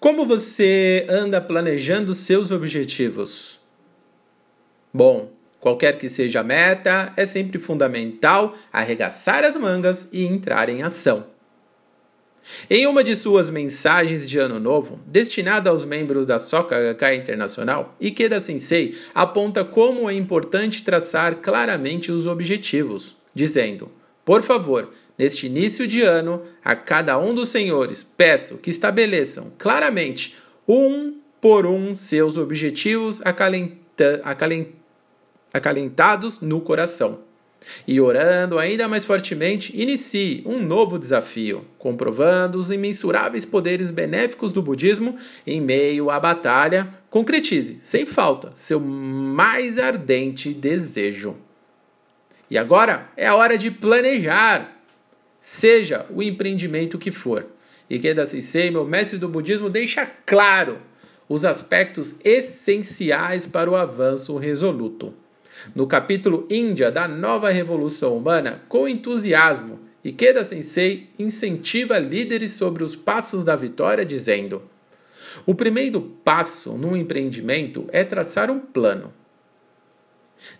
Como você anda planejando seus objetivos? Bom, qualquer que seja a meta, é sempre fundamental arregaçar as mangas e entrar em ação. Em uma de suas mensagens de Ano Novo, destinada aos membros da Gakkai Internacional, Ikeda Sensei aponta como é importante traçar claramente os objetivos, dizendo: Por favor, Neste início de ano, a cada um dos senhores peço que estabeleçam claramente, um por um, seus objetivos acalenta, acalent, acalentados no coração. E orando ainda mais fortemente, inicie um novo desafio, comprovando os imensuráveis poderes benéficos do budismo em meio à batalha. Concretize, sem falta, seu mais ardente desejo. E agora é a hora de planejar seja o empreendimento que for. Ikeda Sensei, meu mestre do budismo, deixa claro os aspectos essenciais para o avanço resoluto. No capítulo Índia da Nova Revolução Humana, com entusiasmo, Ikeda Sensei incentiva líderes sobre os passos da vitória, dizendo: O primeiro passo num empreendimento é traçar um plano.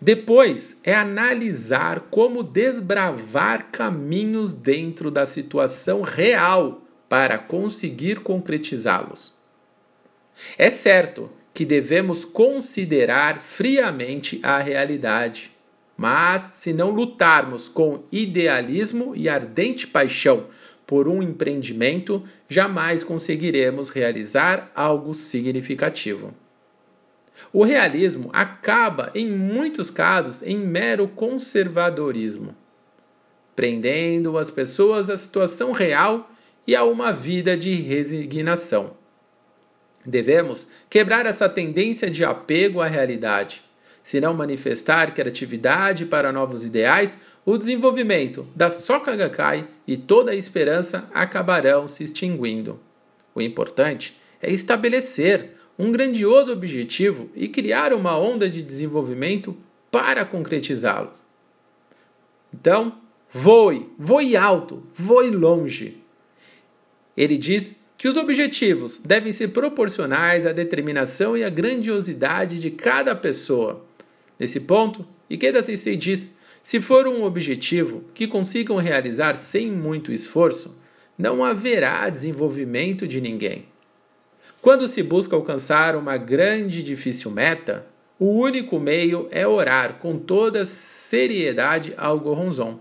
Depois é analisar como desbravar caminhos dentro da situação real para conseguir concretizá-los. É certo que devemos considerar friamente a realidade, mas se não lutarmos com idealismo e ardente paixão por um empreendimento, jamais conseguiremos realizar algo significativo. O realismo acaba, em muitos casos, em mero conservadorismo, prendendo as pessoas à situação real e a uma vida de resignação. Devemos quebrar essa tendência de apego à realidade. Se não manifestar criatividade para novos ideais, o desenvolvimento da Soka Gakkai e toda a esperança acabarão se extinguindo. O importante é estabelecer um grandioso objetivo e criar uma onda de desenvolvimento para concretizá-lo. Então, voe, voe alto, voe longe. Ele diz que os objetivos devem ser proporcionais à determinação e à grandiosidade de cada pessoa. Nesse ponto, Ikeda Sensei diz: se for um objetivo que consigam realizar sem muito esforço, não haverá desenvolvimento de ninguém. Quando se busca alcançar uma grande e difícil meta, o único meio é orar com toda seriedade ao Goronzon.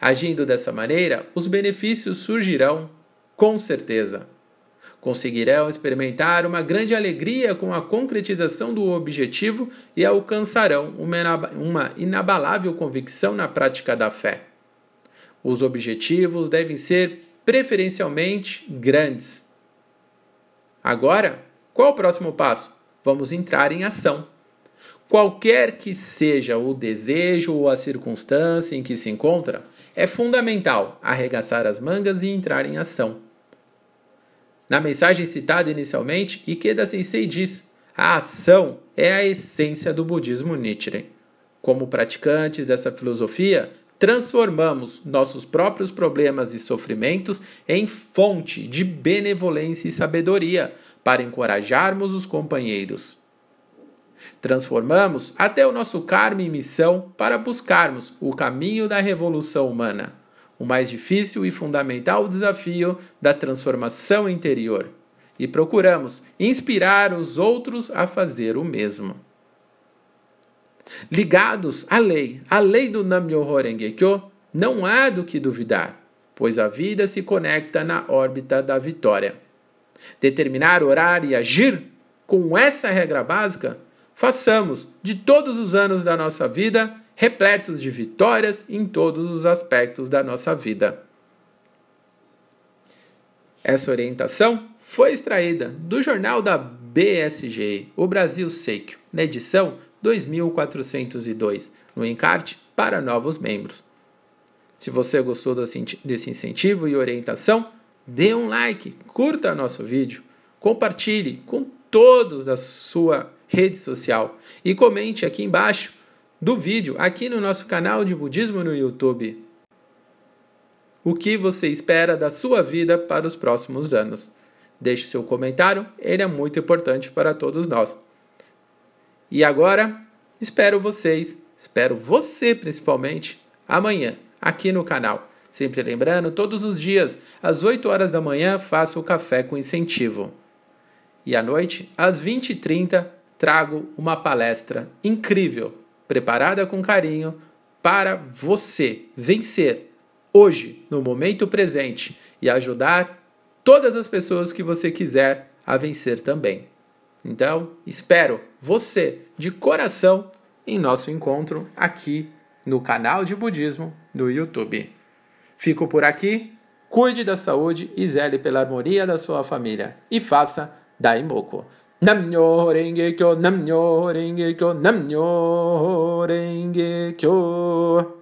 Agindo dessa maneira, os benefícios surgirão com certeza. Conseguirão experimentar uma grande alegria com a concretização do objetivo e alcançarão uma inabalável convicção na prática da fé. Os objetivos devem ser preferencialmente grandes Agora, qual o próximo passo? Vamos entrar em ação. Qualquer que seja o desejo ou a circunstância em que se encontra, é fundamental arregaçar as mangas e entrar em ação. Na mensagem citada inicialmente, Ikeda Sensei diz: a ação é a essência do budismo Nichiren. Como praticantes dessa filosofia, transformamos nossos próprios problemas e sofrimentos em fonte de benevolência e sabedoria para encorajarmos os companheiros. Transformamos até o nosso karma e missão para buscarmos o caminho da revolução humana, o mais difícil e fundamental desafio da transformação interior, e procuramos inspirar os outros a fazer o mesmo. Ligados à lei, à lei do Nam-myoho não há do que duvidar, pois a vida se conecta na órbita da vitória. Determinar, orar e agir com essa regra básica, façamos de todos os anos da nossa vida repletos de vitórias em todos os aspectos da nossa vida. Essa orientação foi extraída do jornal da BSG, o Brasil Seikyo, na edição 2402, no encarte para novos membros. Se você gostou desse incentivo e orientação, dê um like, curta nosso vídeo, compartilhe com todos da sua rede social e comente aqui embaixo do vídeo, aqui no nosso canal de Budismo no YouTube. O que você espera da sua vida para os próximos anos? deixe seu comentário, ele é muito importante para todos nós. E agora, espero vocês, espero você principalmente, amanhã, aqui no canal. Sempre lembrando, todos os dias, às 8 horas da manhã, faço o café com incentivo. E à noite, às 20h30, trago uma palestra incrível, preparada com carinho, para você vencer hoje, no momento presente, e ajudar todas as pessoas que você quiser a vencer também. Então, espero você de coração em nosso encontro aqui no canal de Budismo do YouTube. Fico por aqui, cuide da saúde e zele pela harmonia da sua família e faça Daimoku. Namnyo Renge Kyo, Namnyo Renge Kyo, Namnyo Renge Kyo.